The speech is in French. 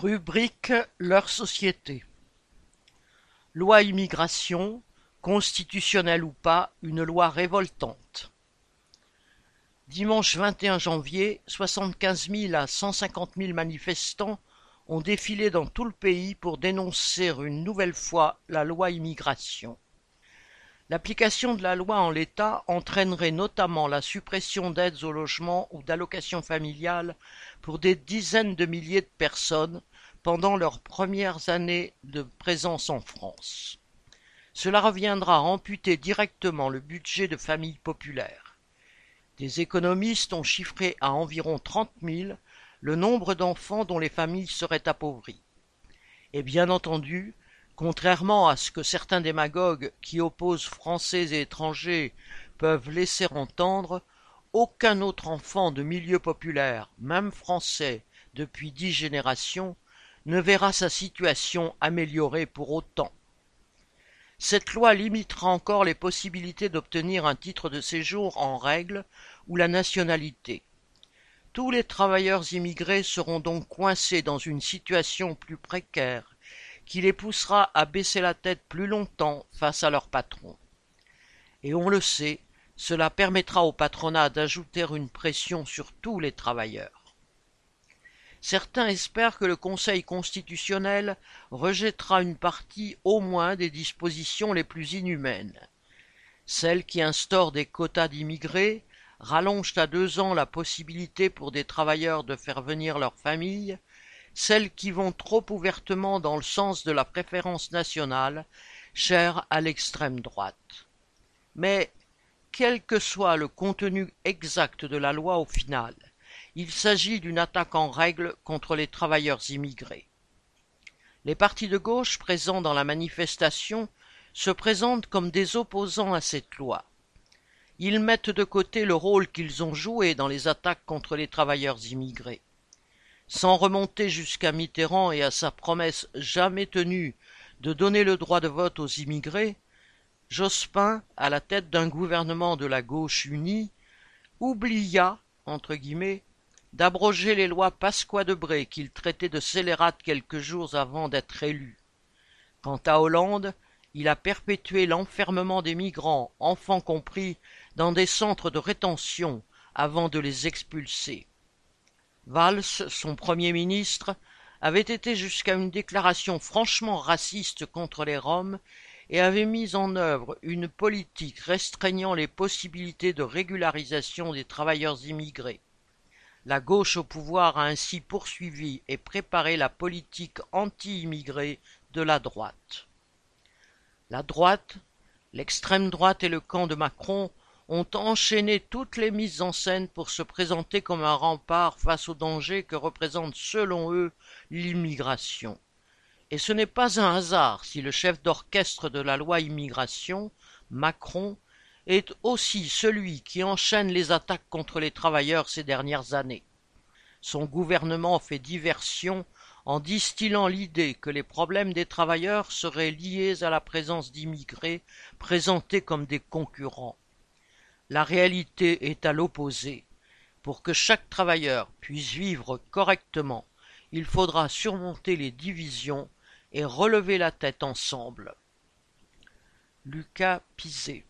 Rubrique leur société. Loi immigration, constitutionnelle ou pas, une loi révoltante. Dimanche 21 janvier, 75 000 à 150 000 manifestants ont défilé dans tout le pays pour dénoncer une nouvelle fois la loi immigration. L'application de la loi en l'état entraînerait notamment la suppression d'aides au logement ou d'allocations familiales pour des dizaines de milliers de personnes pendant leurs premières années de présence en France. Cela reviendra à amputer directement le budget de familles populaires. Des économistes ont chiffré à environ trente mille le nombre d'enfants dont les familles seraient appauvries. Et bien entendu, Contrairement à ce que certains démagogues qui opposent Français et étrangers peuvent laisser entendre, aucun autre enfant de milieu populaire, même français, depuis dix générations, ne verra sa situation améliorée pour autant. Cette loi limitera encore les possibilités d'obtenir un titre de séjour en règle ou la nationalité. Tous les travailleurs immigrés seront donc coincés dans une situation plus précaire qui les poussera à baisser la tête plus longtemps face à leur patron. Et on le sait, cela permettra au patronat d'ajouter une pression sur tous les travailleurs. Certains espèrent que le Conseil constitutionnel rejettera une partie au moins des dispositions les plus inhumaines. Celles qui instaurent des quotas d'immigrés, rallongent à deux ans la possibilité pour des travailleurs de faire venir leur famille, celles qui vont trop ouvertement dans le sens de la préférence nationale, chère à l'extrême droite. Mais, quel que soit le contenu exact de la loi au final, il s'agit d'une attaque en règle contre les travailleurs immigrés. Les partis de gauche présents dans la manifestation se présentent comme des opposants à cette loi. Ils mettent de côté le rôle qu'ils ont joué dans les attaques contre les travailleurs immigrés. Sans remonter jusqu'à Mitterrand et à sa promesse jamais tenue de donner le droit de vote aux immigrés, Jospin, à la tête d'un gouvernement de la gauche unie, oublia, entre guillemets, d'abroger les lois Pasqua-Debré qu'il traitait de scélérates quelques jours avant d'être élu. Quant à Hollande, il a perpétué l'enfermement des migrants, enfants compris, dans des centres de rétention avant de les expulser. Valls, son Premier ministre, avait été jusqu'à une déclaration franchement raciste contre les Roms et avait mis en œuvre une politique restreignant les possibilités de régularisation des travailleurs immigrés. La gauche au pouvoir a ainsi poursuivi et préparé la politique anti-immigrée de la droite. La droite, l'extrême droite et le camp de Macron ont enchaîné toutes les mises en scène pour se présenter comme un rempart face au danger que représente selon eux l'immigration. Et ce n'est pas un hasard si le chef d'orchestre de la loi immigration, Macron, est aussi celui qui enchaîne les attaques contre les travailleurs ces dernières années. Son gouvernement fait diversion en distillant l'idée que les problèmes des travailleurs seraient liés à la présence d'immigrés présentés comme des concurrents. La réalité est à l'opposé. Pour que chaque travailleur puisse vivre correctement, il faudra surmonter les divisions et relever la tête ensemble. Lucas Pizet